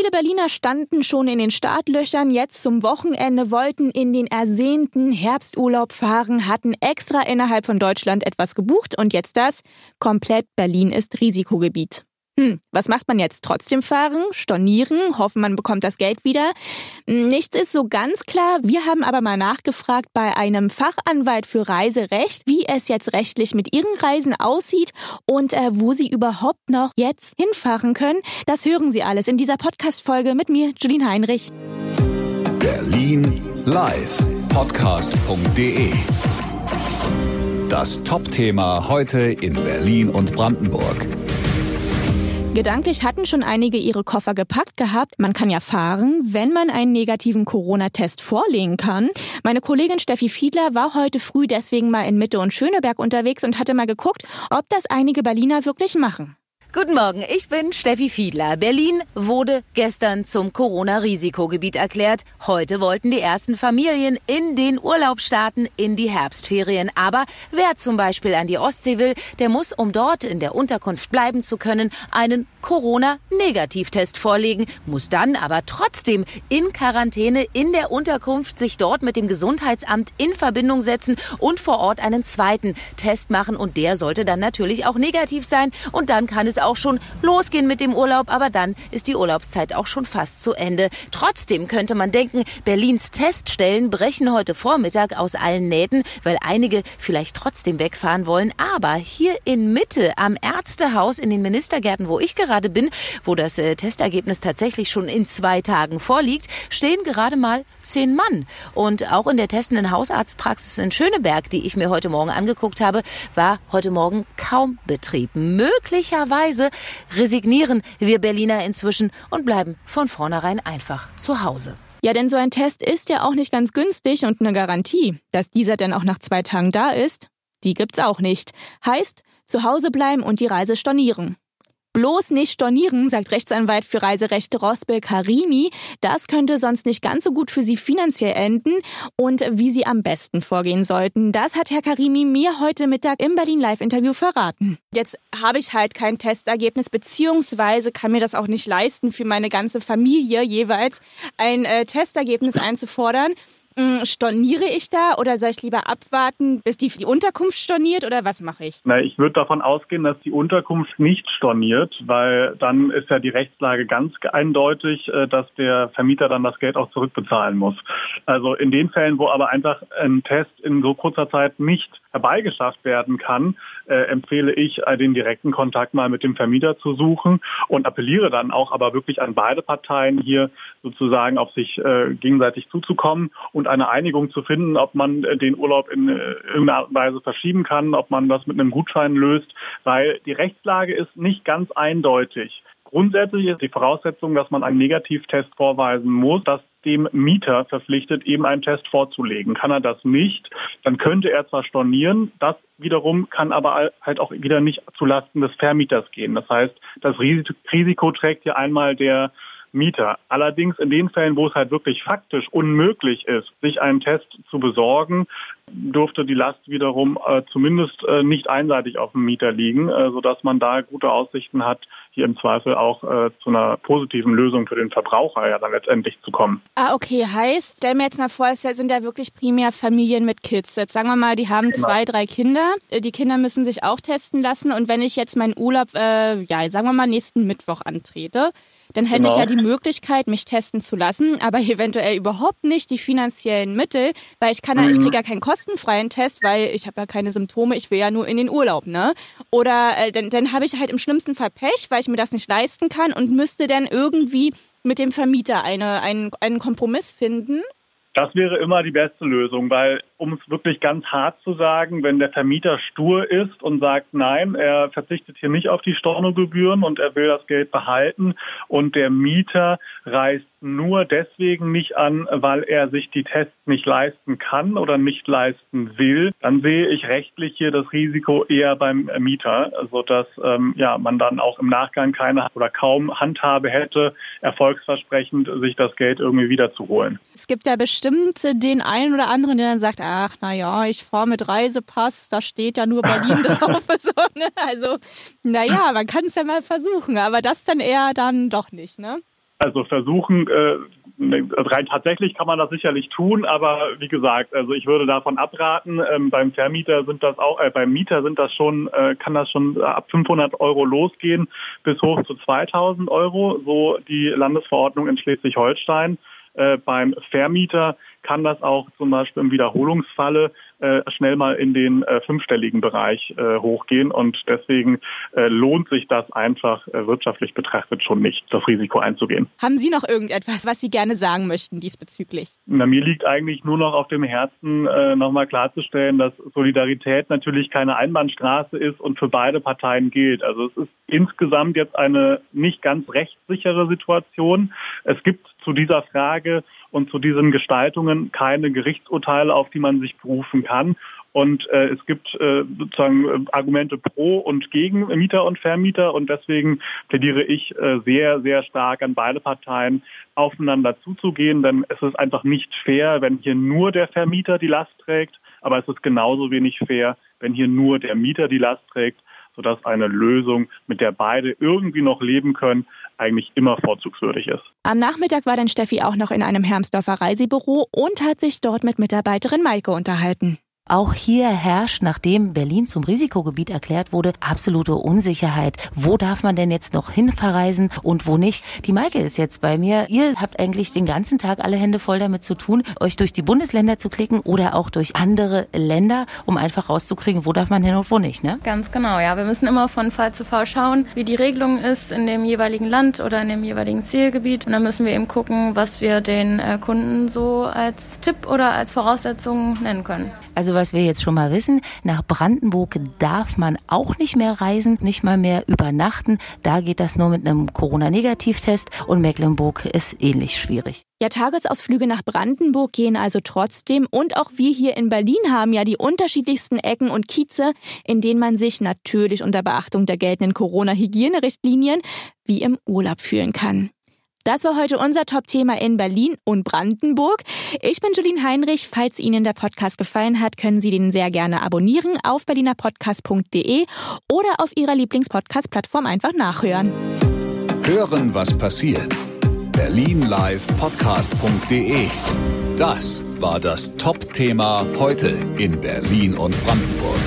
Viele Berliner standen schon in den Startlöchern, jetzt zum Wochenende, wollten in den ersehnten Herbsturlaub fahren, hatten extra innerhalb von Deutschland etwas gebucht und jetzt das. Komplett Berlin ist Risikogebiet. Hm, was macht man jetzt? Trotzdem fahren, stornieren, hoffen, man bekommt das Geld wieder? Nichts ist so ganz klar. Wir haben aber mal nachgefragt bei einem Fachanwalt für Reiserecht, wie es jetzt rechtlich mit ihren Reisen aussieht und äh, wo sie überhaupt noch jetzt hinfahren können. Das hören Sie alles in dieser Podcast-Folge mit mir, Julien Heinrich. Berlin live podcast.de Das Top-Thema heute in Berlin und Brandenburg. Gedanklich hatten schon einige ihre Koffer gepackt gehabt. Man kann ja fahren, wenn man einen negativen Corona-Test vorlegen kann. Meine Kollegin Steffi Fiedler war heute früh deswegen mal in Mitte und Schöneberg unterwegs und hatte mal geguckt, ob das einige Berliner wirklich machen. Guten Morgen, ich bin Steffi Fiedler. Berlin wurde gestern zum Corona-Risikogebiet erklärt. Heute wollten die ersten Familien in den Urlaub starten, in die Herbstferien. Aber wer zum Beispiel an die Ostsee will, der muss, um dort in der Unterkunft bleiben zu können, einen Corona-Negativtest vorlegen, muss dann aber trotzdem in Quarantäne in der Unterkunft sich dort mit dem Gesundheitsamt in Verbindung setzen und vor Ort einen zweiten Test machen. Und der sollte dann natürlich auch negativ sein. Und dann kann es auch schon losgehen mit dem Urlaub, aber dann ist die Urlaubszeit auch schon fast zu Ende. Trotzdem könnte man denken, Berlins Teststellen brechen heute Vormittag aus allen Nähten, weil einige vielleicht trotzdem wegfahren wollen. Aber hier in Mitte am Ärztehaus in den Ministergärten, wo ich gerade bin, wo das äh, Testergebnis tatsächlich schon in zwei Tagen vorliegt, stehen gerade mal zehn Mann. Und auch in der testenden Hausarztpraxis in Schöneberg, die ich mir heute Morgen angeguckt habe, war heute Morgen kaum Betrieb. Möglicherweise Weise resignieren wir Berliner inzwischen und bleiben von vornherein einfach zu Hause. Ja, denn so ein Test ist ja auch nicht ganz günstig und eine Garantie, dass dieser denn auch nach zwei Tagen da ist, die gibt's auch nicht. Heißt, zu Hause bleiben und die Reise stornieren. Bloß nicht stornieren, sagt Rechtsanwalt für Reiserechte Rosbel Karimi. Das könnte sonst nicht ganz so gut für Sie finanziell enden und wie Sie am besten vorgehen sollten. Das hat Herr Karimi mir heute Mittag im Berlin Live Interview verraten. Jetzt habe ich halt kein Testergebnis beziehungsweise kann mir das auch nicht leisten, für meine ganze Familie jeweils ein äh, Testergebnis einzufordern. Storniere ich da oder soll ich lieber abwarten, bis die, die Unterkunft storniert oder was mache ich? Na, ich würde davon ausgehen, dass die Unterkunft nicht storniert, weil dann ist ja die Rechtslage ganz eindeutig, äh, dass der Vermieter dann das Geld auch zurückbezahlen muss. Also in den Fällen, wo aber einfach ein Test in so kurzer Zeit nicht herbeigeschafft werden kann, äh, empfehle ich, äh, den direkten Kontakt mal mit dem Vermieter zu suchen und appelliere dann auch aber wirklich an beide Parteien hier sozusagen auf sich äh, gegenseitig zuzukommen und eine Einigung zu finden, ob man äh, den Urlaub in äh, irgendeiner Art und Weise verschieben kann, ob man das mit einem Gutschein löst, weil die Rechtslage ist nicht ganz eindeutig. Grundsätzlich ist die Voraussetzung, dass man einen Negativtest vorweisen muss, dass dem Mieter verpflichtet, eben einen Test vorzulegen. Kann er das nicht, dann könnte er zwar stornieren, das wiederum kann aber halt auch wieder nicht zulasten des Vermieters gehen. Das heißt, das Risiko trägt ja einmal der Mieter. Allerdings in den Fällen, wo es halt wirklich faktisch unmöglich ist, sich einen Test zu besorgen, dürfte die Last wiederum äh, zumindest äh, nicht einseitig auf dem Mieter liegen, äh, sodass man da gute Aussichten hat, hier im Zweifel auch äh, zu einer positiven Lösung für den Verbraucher ja dann letztendlich zu kommen. Ah, okay. Heißt, stell mir jetzt mal vor, es sind ja wirklich primär Familien mit Kids. Jetzt sagen wir mal, die haben genau. zwei, drei Kinder. Äh, die Kinder müssen sich auch testen lassen. Und wenn ich jetzt meinen Urlaub, äh, ja, sagen wir mal, nächsten Mittwoch antrete, dann hätte genau. ich ja die Möglichkeit, mich testen zu lassen, aber eventuell überhaupt nicht die finanziellen Mittel, weil ich kann ja, mhm. ich kriege ja keinen kostenfreien Test, weil ich habe ja keine Symptome, ich will ja nur in den Urlaub, ne? Oder äh, dann, dann habe ich halt im schlimmsten Fall Pech, weil ich mir das nicht leisten kann und müsste dann irgendwie mit dem Vermieter eine, einen, einen Kompromiss finden. Das wäre immer die beste Lösung, weil um es wirklich ganz hart zu sagen, wenn der Vermieter stur ist und sagt, nein, er verzichtet hier nicht auf die Stornogebühren und er will das Geld behalten und der Mieter reist nur deswegen nicht an, weil er sich die Tests nicht leisten kann oder nicht leisten will, dann sehe ich rechtlich hier das Risiko eher beim Mieter, sodass ähm, ja, man dann auch im Nachgang keine oder kaum Handhabe hätte, erfolgsversprechend sich das Geld irgendwie wiederzuholen. Es gibt ja den einen oder anderen, der dann sagt, ach, na ja, ich fahre mit Reisepass, da steht ja nur Berlin drauf. so, ne? Also, naja, man kann es ja mal versuchen, aber das dann eher dann doch nicht, ne? Also versuchen, äh, rein tatsächlich kann man das sicherlich tun, aber wie gesagt, also ich würde davon abraten. Ähm, beim Vermieter sind das auch, äh, beim Mieter sind das schon, äh, kann das schon ab 500 Euro losgehen bis hoch zu 2000 Euro, so die Landesverordnung in Schleswig-Holstein. Äh, beim Vermieter kann das auch zum Beispiel im Wiederholungsfalle äh, schnell mal in den äh, fünfstelligen Bereich äh, hochgehen. Und deswegen äh, lohnt sich das einfach äh, wirtschaftlich betrachtet schon nicht, das Risiko einzugehen. Haben Sie noch irgendetwas, was Sie gerne sagen möchten diesbezüglich? Na, mir liegt eigentlich nur noch auf dem Herzen, äh, nochmal klarzustellen, dass Solidarität natürlich keine Einbahnstraße ist und für beide Parteien gilt. Also es ist insgesamt jetzt eine nicht ganz rechtssichere Situation. Es gibt zu dieser Frage und zu diesen Gestaltungen keine Gerichtsurteile, auf die man sich berufen kann. Und äh, es gibt äh, sozusagen äh, Argumente pro und gegen Mieter und Vermieter. Und deswegen plädiere ich äh, sehr, sehr stark an beide Parteien, aufeinander zuzugehen. Denn es ist einfach nicht fair, wenn hier nur der Vermieter die Last trägt. Aber es ist genauso wenig fair, wenn hier nur der Mieter die Last trägt sodass eine Lösung, mit der beide irgendwie noch leben können, eigentlich immer vorzugswürdig ist. Am Nachmittag war dann Steffi auch noch in einem Hermsdorfer Reisebüro und hat sich dort mit Mitarbeiterin Maike unterhalten. Auch hier herrscht, nachdem Berlin zum Risikogebiet erklärt wurde, absolute Unsicherheit. Wo darf man denn jetzt noch hinverreisen und wo nicht? Die Maike ist jetzt bei mir. Ihr habt eigentlich den ganzen Tag alle Hände voll damit zu tun, euch durch die Bundesländer zu klicken oder auch durch andere Länder, um einfach rauszukriegen, wo darf man hin und wo nicht, ne? Ganz genau, ja. Wir müssen immer von Fall zu Fall schauen, wie die Regelung ist in dem jeweiligen Land oder in dem jeweiligen Zielgebiet. Und dann müssen wir eben gucken, was wir den äh, Kunden so als Tipp oder als Voraussetzung nennen können. Also was wir jetzt schon mal wissen, nach Brandenburg darf man auch nicht mehr reisen, nicht mal mehr übernachten. Da geht das nur mit einem Corona-Negativtest und Mecklenburg ist ähnlich schwierig. Ja, Tagesausflüge nach Brandenburg gehen also trotzdem und auch wir hier in Berlin haben ja die unterschiedlichsten Ecken und Kieze, in denen man sich natürlich unter Beachtung der geltenden Corona-Hygienerichtlinien wie im Urlaub fühlen kann. Das war heute unser Top-Thema in Berlin und Brandenburg. Ich bin Julien Heinrich. Falls Ihnen der Podcast gefallen hat, können Sie den sehr gerne abonnieren auf berlinerpodcast.de oder auf Ihrer Lieblingspodcast-Plattform einfach nachhören. Hören, was passiert. Berlinlivepodcast.de Das war das Top-Thema heute in Berlin und Brandenburg.